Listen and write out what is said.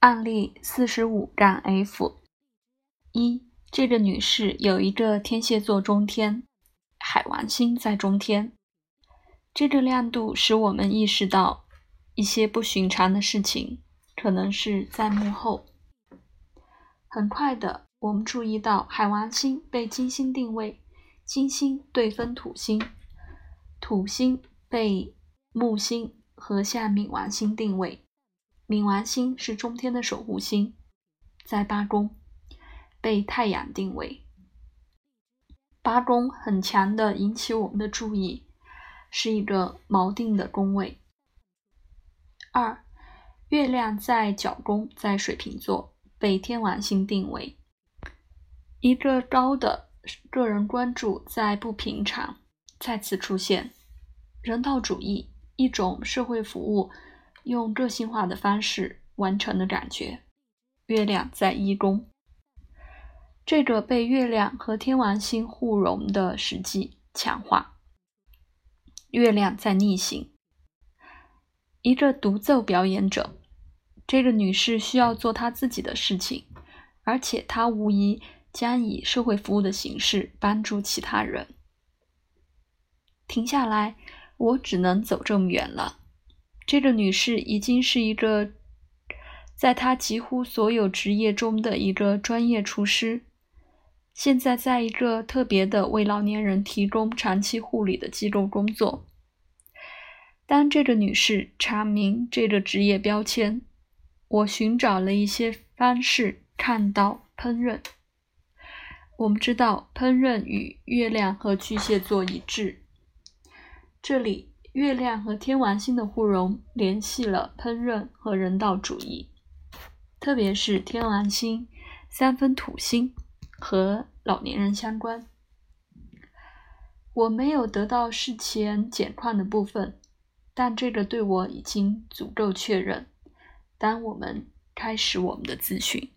案例四十五杠 F 一，这个女士有一个天蝎座中天，海王星在中天，这个亮度使我们意识到一些不寻常的事情可能是在幕后。很快的，我们注意到海王星被金星定位，金星对分土星，土星被木星和下冥王星定位。冥王星是中天的守护星，在八宫被太阳定位。八宫很强的引起我们的注意，是一个锚定的宫位。二，月亮在角宫，在水瓶座被天王星定位，一个高的个人关注在不平常再次出现，人道主义一种社会服务。用个性化的方式完成的感觉。月亮在一宫，这个被月亮和天王星互融的实际强化。月亮在逆行，一个独奏表演者。这个女士需要做她自己的事情，而且她无疑将以社会服务的形式帮助其他人。停下来，我只能走这么远了。这个女士已经是一个，在她几乎所有职业中的一个专业厨师。现在在一个特别的为老年人提供长期护理的机构工作。当这个女士查明这个职业标签，我寻找了一些方式看到烹饪。我们知道烹饪与月亮和巨蟹座一致，这里。月亮和天王星的互融联系了烹饪和人道主义，特别是天王星三分土星和老年人相关。我没有得到事前简况的部分，但这个对我已经足够确认。当我们开始我们的咨询。